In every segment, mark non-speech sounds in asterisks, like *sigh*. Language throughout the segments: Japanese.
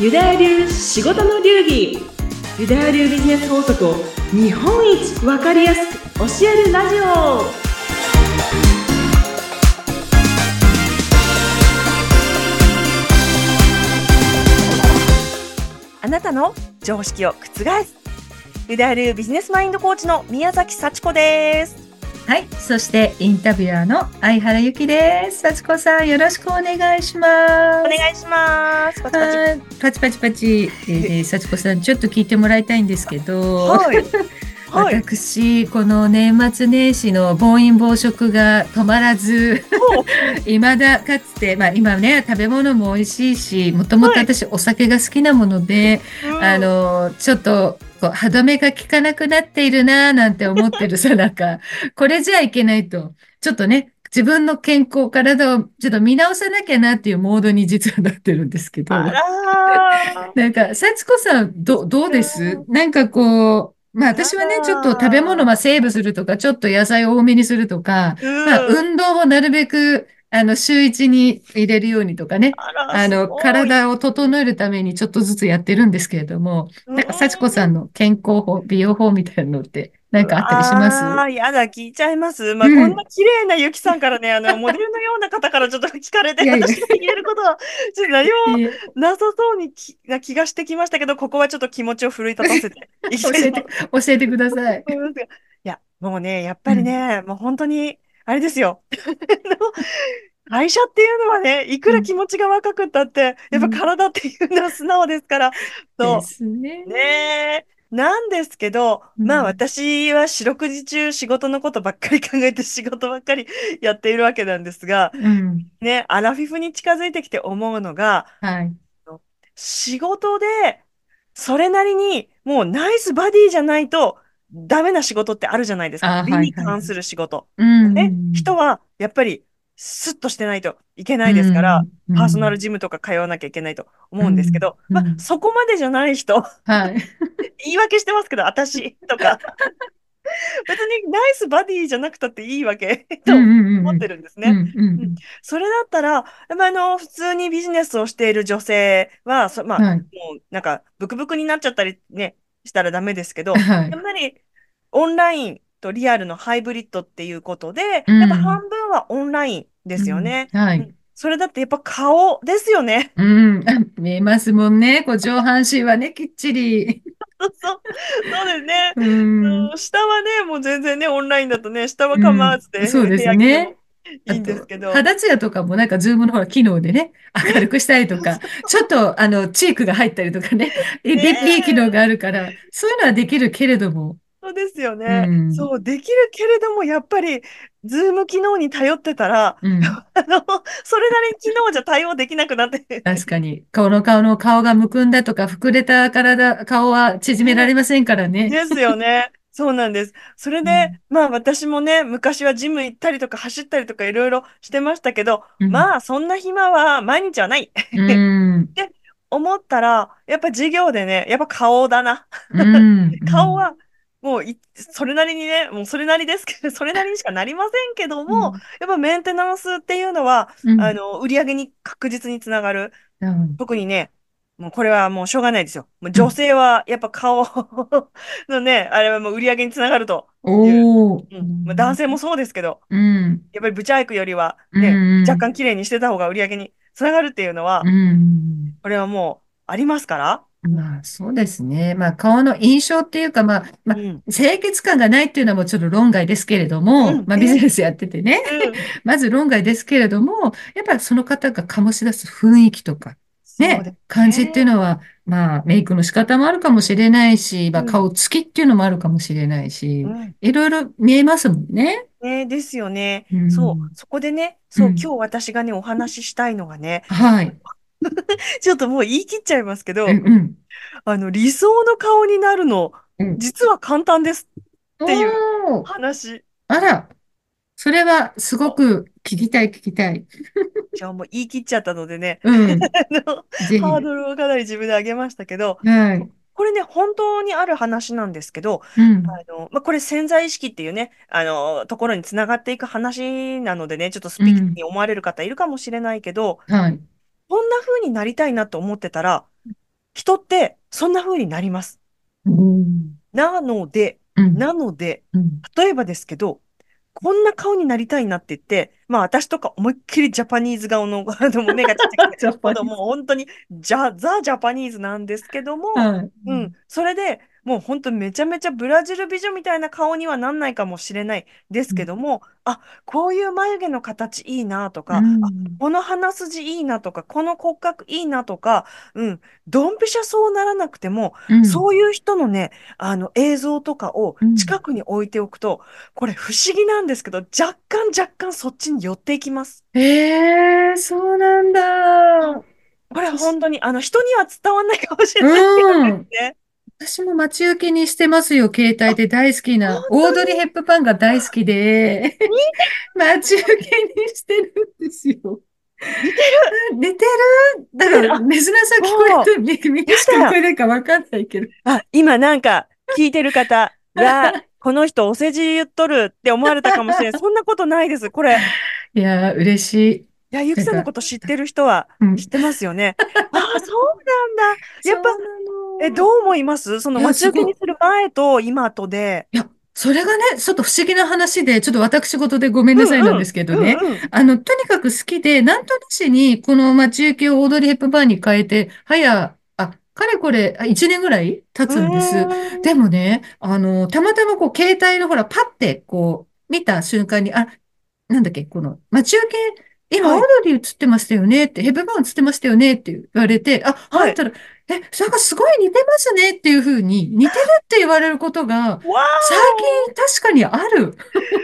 ユダヤ流仕事の流儀。ユダヤ流ビジネス法則を日本一わかりやすく教えるラジオ。あなたの常識を覆す。ユダヤ流ビジネスマインドコーチの宮崎幸子です。はい。そして、インタビュアーの相原由紀です。幸子さん、よろしくお願いします。お願いします。パチパチ。はい。パチパチパチ。えー、*laughs* 幸子さん、ちょっと聞いてもらいたいんですけど、はい。*laughs* はい。私、この年末年始の暴飲暴食が止まらず、*laughs* 未だかつて、まあ今ね、食べ物も美味しいし、もともと私お酒が好きなもので、うん。あの、ちょっと、こう歯止めが効かなくなっているなぁなんて思ってるさなか、これじゃいけないと、ちょっとね、自分の健康、体をちょっと見直さなきゃなっていうモードに実はなってるんですけど、なんか、幸子さん、ど、どうです？なんかこう、まあ私はねちょっと食べ物はセーブするとか、ちょっと野菜多めにするとか、うん。まあ運動をなるべく、あの、週一に入れるようにとかね、あの、体を整えるためにちょっとずつやってるんですけれども、なんか、幸子さんの健康法、美容法みたいなのって、なんかあったりします？ああ、やだ、聞いちゃいます。まあ、うん。こんな綺麗なゆきさんからね、あの、モデルのような方からちょっと聞かれて、いやいや。私が言えることは、ちょっと何もなさそうにきな気がしてきましたけど、ここはちょっと気持ちを奮い立たせていき *laughs* 教たいえて、教えてください。思 *laughs* いや、もうね、やっぱりね、もう本当に、あれですよ。*laughs* 会社っていうのはね、いくら気持ちが若くったって、やっぱ体っていうのは素直ですから、*laughs* そうで。すね。ねえ。なんですけど、まあうん私は四六時中仕事のことばっかり考えて仕事ばっかり *laughs* やっているわけなんですが、うん。ね、アラフィフに近づいてきて思うのが、はい。仕事でそれなりにもうナイスバディじゃないとダメな仕事ってあるじゃないですか。美あはいはいに関する仕事。うん。ね、人はやっぱりスッとしてないといけないですから、うん、パーソナルジムとか通わなきゃいけないと思うんですけど、まあうんうんそこまでじゃない人、はい。*laughs* 言い訳してますけど、私とか。*laughs* 別にナイスバディじゃなくたっていいわけ *laughs* と思ってるんですね。それだったら、やっぱあの、普通にビジネスをしている女性は、そまあ、はい。もうなんか、ブクブクになっちゃったりね、したらダメですけど、はいやっぱりオンラインとリアルのハイブリッドっていうことで、うんやっぱ半分はオンラインですよね。うんはいうん。それだってやっぱ顔ですよね。うん。あ *laughs* 見えますもんね。こう上半身はね、*laughs* きっちり。そうそう。そうですね。うん。うん下はね、もう全然ね、オンラインだとね、下は構わずで、うんそうですねいいんですけど。肌ツヤとかもなんかズームのほら機能でね、明るくしたりとか、*laughs* ちょっとあの、チークが入ったりとかね、えいい機能があるから、そういうのはできるけれども、そうですよね。うんそう、できるけれども、やっぱり、ズーム機能に頼ってたら、うん。*laughs* あの、それなりに機能じゃ対応できなくなって。確かに、顔の顔の顔がむくんだとか、膨れた体、顔は縮められませんからね。ですよね。そうなんです。それで、まあ私もね、昔はジム行ったりとか走ったりとかいろいろしてましたけど、うんまあそんな暇は毎日はない。うん。*laughs* 思ったら、やっぱ授業でね、やっぱ顔だな。*laughs* うん。顔は、もうい、それなりにね、もうそれなりですけど、それなりにしかなりませんけども、やっぱメンテナンスっていうのは、うん、あの、売り上げに確実につながる。うん、特にね、もうこれはもうしょうがないですよ。もう女性はやっぱ顔 *laughs* のね、あれはもう売り上げにつながると。おー。うんまあ、男性もそうですけど、うん。やっぱりブチャイクよりはね、うん若干綺麗にしてた方が売り上げにつながるっていうのは、うん。これはもうありますから？まあ、そうですね。まあ、顔の印象っていうか、まあ、まあ、うん。清潔感がないっていうのはもちろん論外ですけれども、うんまあ、ビジネスやっててね、うん *laughs* まず論外ですけれども、やっぱりその方が醸し出す雰囲気とか、ねそうです、感じっていうのは、まあ、メイクの仕方もあるかもしれないし、まあ、うん顔つきっていうのもあるかもしれないし、うんいろいろ見えますもんね。ね、ですよね。うんそう、そこでね、そう、うん今日私がね、お話ししたいのがね、はい。*laughs* ちょっともう言い切っちゃいますけどう、んうんあの、理想の顔になるの、うん実は簡単です。っていう話。あら、それはすごく聞きたい聞きたい。じゃあもう言い切っちゃったのでね、うん、*laughs* ハードルをかなり自分で上げましたけど、い。これね、本当にある話なんですけど、うん。あの、まあ、これ潜在意識っていうね、あの、ところにつながっていく話なのでね、ちょっとスピークに思われる方いるかもしれないけど、はい。こんな風になりたいなと思ってたら、人ってそんな風になります。うん。なので、うん。なので、うん。例えばですけど、こんな顔になりたいなって言って、まあ私とか思いっきりジャパニーズ顔の、あの目がちっちゃくて、*laughs* もう本当にジャ、ザ・ジャパニーズなんですけども、はい。うん、それでもう本当めちゃめちゃブラジル美女みたいな顔にはなんないかもしれないですけども、あ、こういう眉毛の形いいなとか、うんあこの鼻筋いいなとか、この骨格いいなとか、うん、ドンピシャそうならなくても、うんそういう人のね、あの映像とかをうん近くに置いておくと、これ不思議なんですけど、若干若干そっちに寄っていきます。ええそうなんだ。これ本当に、あの人には伝わんないかもしれないけどね。私も待ち受けにしてますよ、携帯で大好きな。オードリー・ヘップパンが大好きで、待ち受けにしてるんですよ。似て似てる？だから、リスナーさん聞こえて、み、みんなしか聞こえないかわかんないけど。あ、今なんか聞いてる方が、*laughs* この人お世辞言っとるって思われたかもしれない。*laughs* そんなことないです。これ、いいやー、嬉しい。や、ゆきさんのこと知ってる人はうん知ってますよね。ああ、そうなんだ。やっぱえ、どう思います？そのいや待ち受けにする前と今とで。いや、それがね、ちょっと不思議な話で、ちょっと私事でごめんなさいなんですけどね。あの、とにかく好きで、なんとなしに、この待ち受けをオードリー・ヘップバーンに変えて、早、あ、かれこれ、あ1年ぐらい経つんです。でもね、あの、たまたまこう、携帯のほら、パッて、こう、見た瞬間に、あ、なんだっけ、この、待ち受け、今、はい。オードリー映ってましたよねって、ヘップバーン映ってましたよねって言われて、あ、はい。入ったら、え、なんかすごい似てますねっていうふうに、似てるって言われることが、わ最近確かにある。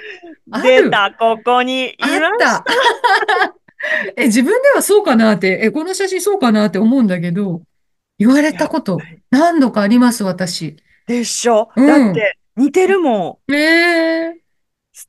*laughs* あーる出た、ここにいあましった。*laughs* え、自分ではそうかなって、え、この写真そうかなって思うんだけど、言われたこと何度かあります、私。でしょ？うんだって、似てるもん。ええ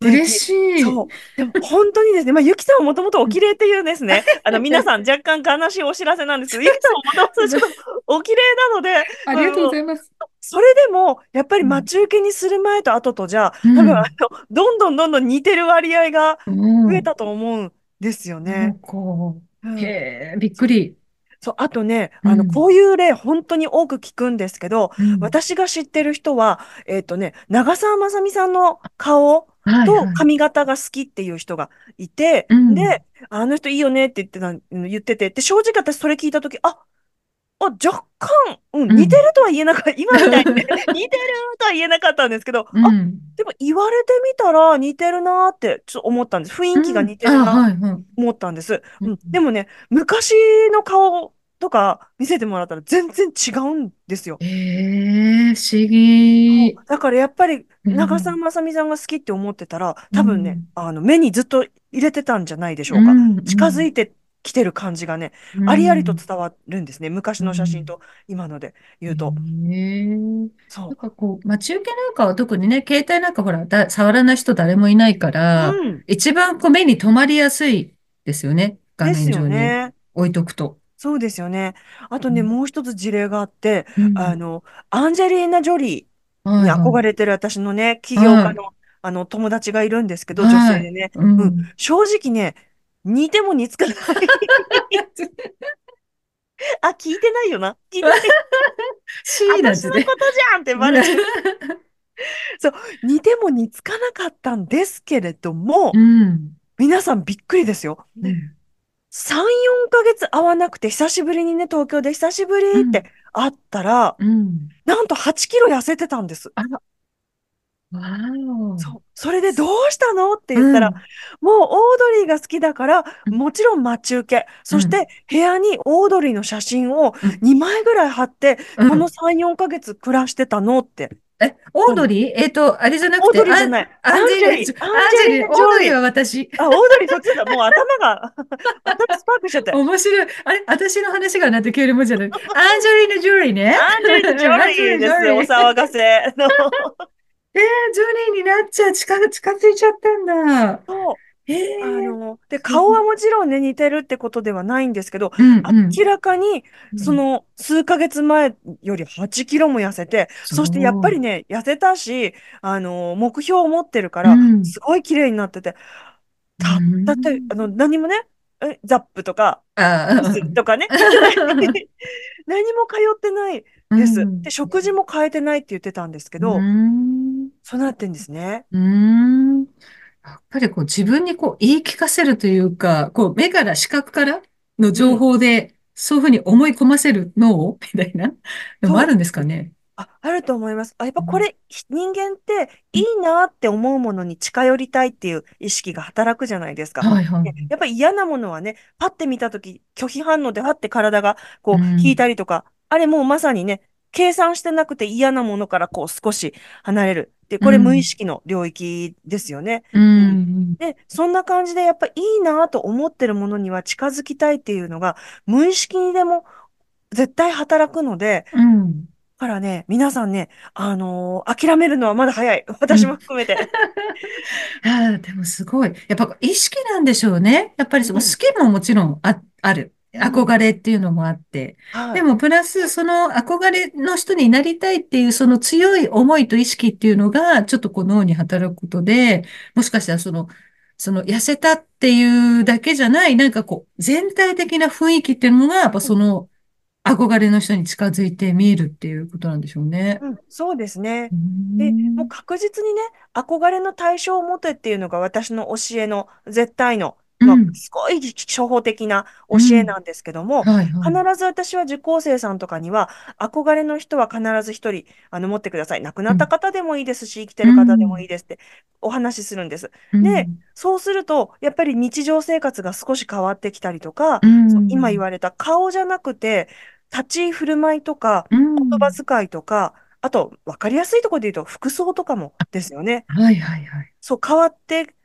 嬉しい。そう。でも本当にですね、まあ、ゆきさんはもともとお綺麗っていうですね、あの、*laughs* 皆さん若干悲しいお知らせなんですけど、ゆきさんはもともとちょっと *laughs* お綺麗なので、ありがとうございます。それでも、やっぱり待ち受けにする前と後とじゃ、うん多分あの、どんどんどんどん似てる割合がうん。増えたと思うんですよね。こうんう。へえ、びっくり。そう、あとね、あの、うんこういう例本当に多く聞くんですけど、うん私が知ってる人は、えっとね、長澤まさみさんの顔とはいはい髪型が好きっていう人がいて、うんで、あの人いいよねって言ってた、言ってて、で、正直私それ聞いたとき、あ、あ、若干、うん、うん似てるとは言えなかった、*laughs* 今みたいにね、*laughs* 似てるとは言えなかったんですけど、あ、うん。でも言われてみたら似てるなーってちょっと思ったんです。雰囲気が似てるうんあ、なはいはい。思ったんです。うんうん、でもね、昔の顔とか見せてもらったら全然違うんですよ。ええ、不思議。だからやっぱりうん長澤まさみさんが好きって思ってたら、多分ね、うんあの目にずっと入れてたんじゃないでしょうか。近づいてきてる感じがね、ありありと伝わるんですね。昔の写真と今ので言うと。へえなんそう。かこう、待ち受けなんかは特にね、携帯なんかほら、だ触らない人誰もいないから、うん。一番こう目に留まりやすいですよね。画面上にね。置いとくと。そうですよね。あとね、うんもう一つ事例があって、うんあの、アンジェリーナ・ジョリーはいはいに憧れてる私のね、起業家の、あの、友達がいるんですけど、女性でね。ううんん。正直ね、似ても似つかない。あ、聞いてないよな。*laughs* 聞いてない。てね。私のことじゃんってバレてる。*laughs* そう、似ても似つかなかったんですけれども、うん。皆さんびっくりですよ。うん3、4ヶ月会わなくて、久しぶりにね、東京で久しぶりって会ったら、うん。なんと8キロ痩せてたんです。わーお。そう。それでどうしたのって言ったら、もうオードリーが好きだから、うんもちろん待ち受け。そして部屋にオードリーの写真をうん2枚ぐらい貼って、うんこの3、4ヶ月暮らしてたのって。え、オードリー？えっと、あれじゃなくて、オードリーじゃない。アンジェリー、アンジェリー、オードリーは私。あ、オードリーそっちだ。もう頭が、*laughs* 頭スパークしちゃって。面白い。あれ私の話がなって消えるもんじゃない。アンジェリーナ・ジュリーね。アンジェリーナ・ジョリーです。お騒がせの。*laughs* えー、ジョリーになっちゃう、近、近づいちゃったんだ。そうえあー、の、で、顔はもちろんね、似てるってことではないんですけど、うん、うん。明らかに、うんその数ヶ月前より8キロも痩せて、そうそしてやっぱりね、痩せたし、あの、目標を持ってるからう、んすごい綺麗になってて、たったって、あの、何もね、えザップとか、とかね。*laughs* 何も通ってないあ、です。うんで、食事も変えてないって言ってたんですけど、うーん。そうなってんですね。やっぱりこう自分にこう言い聞かせるというか、こう目から視覚からの情報で、そういうふうに思い込ませる脳 *laughs* みたいなのもあるんですかね。あ、あると思います。あ、やっぱこれ、ひ人間っていいなって思うものに近寄りたいっていう意識が働くじゃないですか。はいはい。ねやっぱり嫌なものはね、パッて見たとき、拒否反応でパッて体がこううん引いたりとか、あれもうまさにね、計算してなくて嫌なものからこう少し離れる。で、これうん無意識の領域ですよね。うん。で、そんな感じでやっぱいいなと思ってるものには近づきたいっていうのが、無意識にでも絶対働くので、うん。だからね、皆さんね、あのー諦めるのはまだ早い。私も含めて。ああ、でもすごい。やっぱ意識なんでしょうね。やっぱりその好きももちろんあ、ある。憧れっていうのもあって。はいでもプラス、その憧れの人になりたいっていうその強い思いと意識っていうのが、ちょっとこう脳に働くことで、もしかしたらその、その痩せたっていうだけじゃない、なんかこう、全体的な雰囲気っていうのが、やっぱその憧れの人に近づいて見えるっていうことなんでしょうね。うん、そうですね。うで、んもう確実にね、憧れの対象を持てっていうのが私の教えの絶対の、まあうんすごい初歩的な教えなんですけども、はいはい。必ず私は受講生さんとかには、憧れの人は必ず一人、あの、持ってください。亡くなった方でもいいですし、生きてる方でもいいですってお話しするんです。でそうすると、やっぱり日常生活が少し変わってきたりとか、うん、今言われた顔じゃなくて、立ち居振る舞いとか、うん言葉遣いとか、あと、わかりやすいところで言うと、服装とかもですよね。はいはいはい。そう、変わって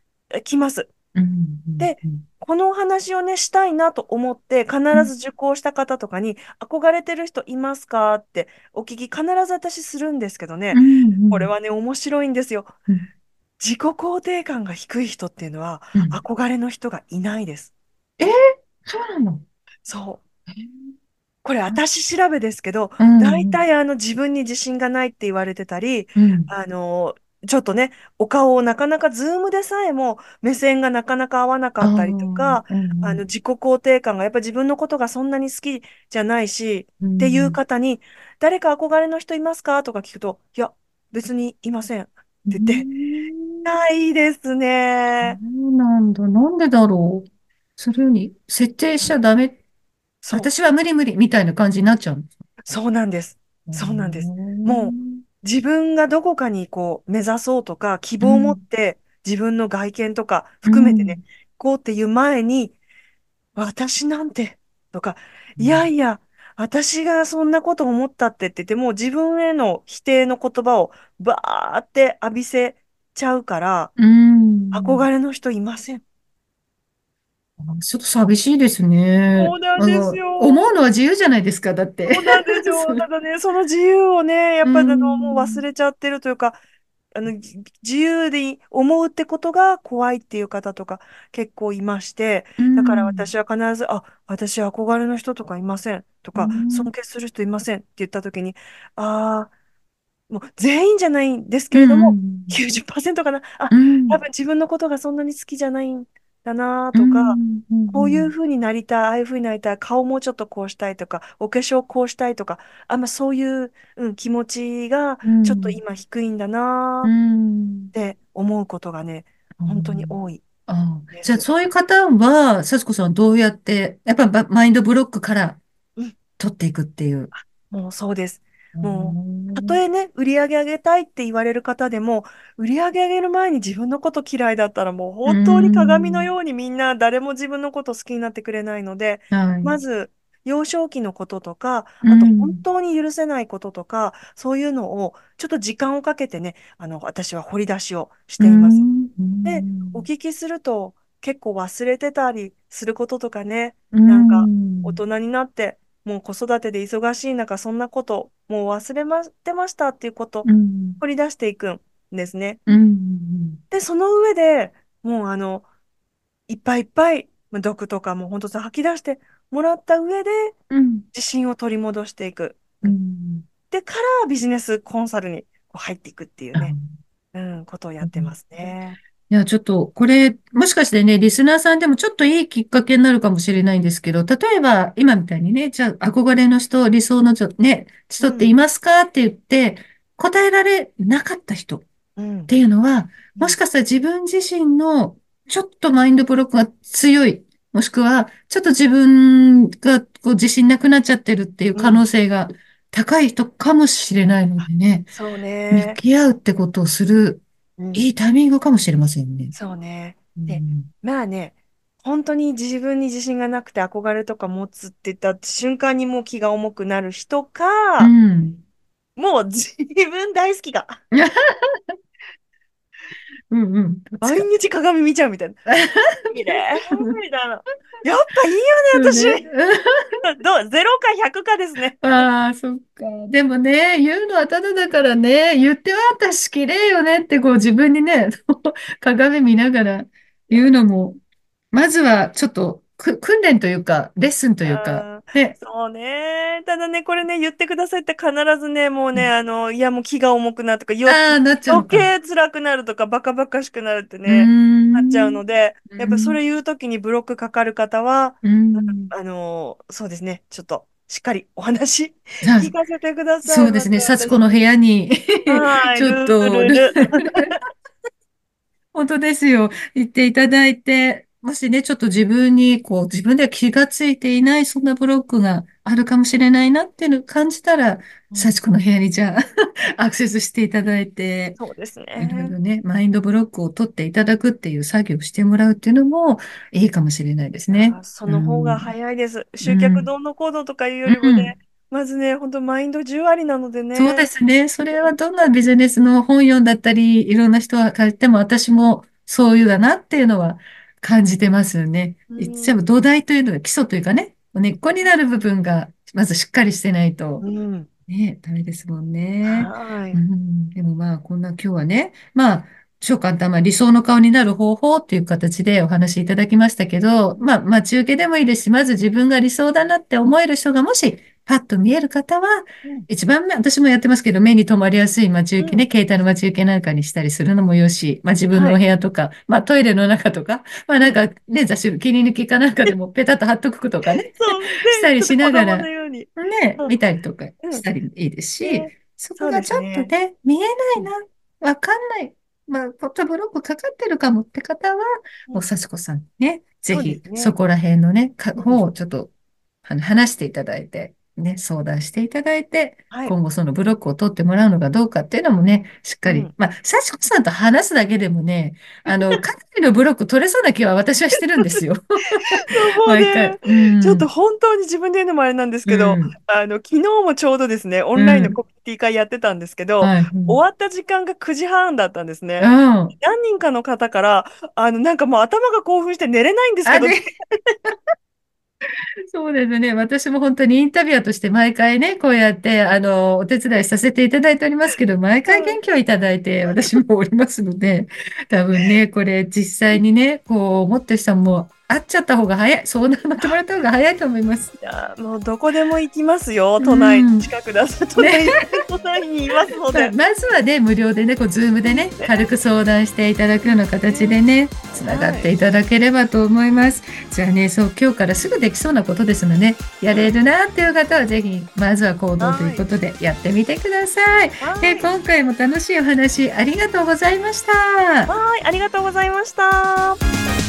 きます。うんで、このお話をね、したいなと思って、必ず受講した方とかに、憧れてる人いますか？ってお聞き、必ず私するんですけどね、これは、はね、面白いんですよ。うん。自己肯定感が低い人っていうのは、うん。憧れの人がいないです。そうなの？そう。これ、私調べですけど、うん。大体あの自分に自信がないって言われてたり、うん。あの、ちょっとね、お顔をなかなかズームでさえも目線がなかなか合わなかったりとか、、あーうんあの自己肯定感がやっぱ自分のことがそんなに好きじゃないし、っていう方に、誰か憧れの人いますか？とか聞くと、いや、別にいません。って言ってうんないですね。そうなんだ。なんでだろう？それに設定しちゃダメ？私は無理無理みたいな感じになっちゃう。そうなんです。そうなんですもう自分がどこかにこう目指そうとか、希望を持って自分の外見とか含めてね、こうっていう前に、私なんて、とか、いやいや、私がそんなこと思ったってって言って、もう自分への否定の言葉をバーって浴びせちゃうから、うん。憧れの人いません。ちょっと寂しいですね。そうなんですよ思うのは自由じゃないですか、だって。そうなんですよ。*laughs* ただね、その自由をね、やっぱりあの、もう忘れちゃってるというか、あの、じ自由で思うってことが怖いっていう方とか結構いまして、だから私は必ず、あ、私は憧れの人とかいませんとかう、ん尊敬する人いませんって言ったときに、ああ、もう全員じゃないんですけれども、90%かな。あ、うん、多分自分のことがそんなに好きじゃないんだなとか、こういう風になりたい、ああいう風になりたい、顔もちょっとこうしたいとか、お化粧こうしたいとか、あんまそういう、うん、気持ちがうん。ちょっと今低いんだなうっんて思うことがね、本当に多い。あですじゃあ、そういう方は、幸子さんはどうやって、やっぱばマインドブロックからうん。取っていくっていう。もうそうです。もうん。たとえね、売り上げ上げたいって言われる方でも、売り上げ上げる前に自分のこと嫌いだったらもう本当に鏡のようにみんな誰も自分のこと好きになってくれないので、はい。まず、幼少期のこととか、あとうん。本当に許せないこととか、そういうのをちょっと時間をかけてね、あの、私は掘り出しをしています。うん。でお聞きすると結構忘れてたりすることとかね、うん。なんか大人になって、もう子育てで忙しい中、そんなこと、もう忘れまってましたっていうこと、うん掘り出していくんですね。うんで、その上でもうあの、いっぱいいっぱい、まあ毒とかも本当さ吐き出してもらった上で、うん自信を取り戻していく。うんで、からビジネスコンサルにこう入っていくっていうね、うん、ことをやってますね。いや、ちょっと、これ、もしかしてね、リスナーさんでもちょっといいきっかけになるかもしれないんですけど、例えば、今みたいにね、じゃあ、憧れの人、理想の人、ね、人っていますかって言って、答えられなかった人っうん。ていうのは、もしかしたら自分自身のちょっとマインドブロックが強い、もしくは、ちょっと自分がこう自信なくなっちゃってるっていう可能性が高い人かもしれないのでね、そう向ね。き合うってことをするうんいいタイミングかもしれませんね。そうね。うんでまあね、本当に自分に自信がなくて憧れとか持つって言った瞬間にもう気が重くなる人か、うん。もう自分大好きが、*laughs* うんうん。毎日鏡見ちゃうみたいな。綺麗みたいな。やっぱいいよね、私。ね *laughs* どう ?0 か100かですね。ああ、そっか。でもね、言うのはただだからね、言っては私綺麗よねってこう自分にね、*laughs* 鏡見ながら言うのも、まずはちょっとく訓練というか、レッスンというか、ね。そうね。ただね、これね、言ってくださいって必ずね、もうね、あの、いや、もう気が重くなるとか、よああ、なっちゃうの余か。計辛くなるとか、バカバカしくなるってね、ん。なっちゃうので、うんやっぱそれ言うときにブロックかかる方は、うん。あの、そうですね、ちょっと、しっかりお話聞かせてください。そうですね、幸子の部屋にはい *laughs* ちょっと、*laughs* 本当ですよ。言っていただいて、もしね、ちょっと自分に、こう、自分では気がついていない、そんなブロックがあるかもしれないなっていうのを感じたら、幸子の部屋にじゃあ、*laughs* アクセスしていただいて、そうですいろいね。ろね、マインドブロックを取っていただくっていう作業をしてもらうっていうのもいいかもしれないですねあ。その方が早いです。集客どうのこうのとかいうよりもうんね、まずね、本当マインド10割なのでね。そうですね。それはどんなビジネスの本読んだったり、いろんな人が書いても私もそういうだなっていうのは感じてますよね。うん言っちゃえば土台というのが基礎というかね、根っこになる部分がまずしっかりしてないとうん。ね、ダメですもんね。はい。うん、でもまあ、こんな今日はね、まあ、超簡単、まあ理想の顔になる方法っていう形でお話しいただきましたけど、まあ、待ち受けでもいいですし、まず自分が理想だなって思える人がもし、パッと見える方はうん、一番目、私もやってますけど、目に留まりやすい待ち受けね、携帯の待ち受けなんかにしたりするのもよし、まあ自分のお部屋とか、まあトイレの中とか、まあなんかね、雑誌の切り抜きかなんかでも *laughs* ペタッと貼っとくとかね、そう、したりしながら。ねう、ん。見たりとかうん。したりいいですし、ね。そこがちょっとそうね、見えないな、わかんない、まあ、ポットブロックかかってるかもって方は、うん。もう幸子さんにね、ぜひそこら辺のね、かうん。方をちょっとあの話していただいて、ね、相談していただいて、はい。今後そのブロックを取ってもらうのがどうかっていうのもね、しっかり、うんまあ、幸子さんと話すだけでもね、あの、*laughs* かなりのブロック取れそうな気は私はしてるんですよ。毎ね回。うんちょっと本当に自分で言うのもあれなんですけど、うんあの、昨日もちょうどですね、オンラインのコミュニティ会やってたんですけど、終わった時間が9時半だったんですね。うん。何人かの方から、あの、なんかもう頭が興奮して寝れないんですけど、*laughs* そうですね。私も本当にインタビュアーとして毎回ね、こうやって、あの、お手伝いさせていただいておりますけど、毎回元気をいただいて、私もおりますので、多分ね、これ実際にね、こう思ってる人も会っちゃった方が早い。相談乗ってもらった方が早いと思います。いやもうどこでも行きますよ、都内うん近くだと、都内、都内にいますのまあで。*laughs* まずはね、無料でね、こう、ズームでね、軽く相談していただくような形でね、つながっていただければと思います。じゃあね、そう、今日からすぐできそうなことですので、ね、やれるなっていう方は、ぜひ、まずは行動ということで、やってみてください。はい、で今回も楽しいお話、ありがとうございました。はいありがとうございました。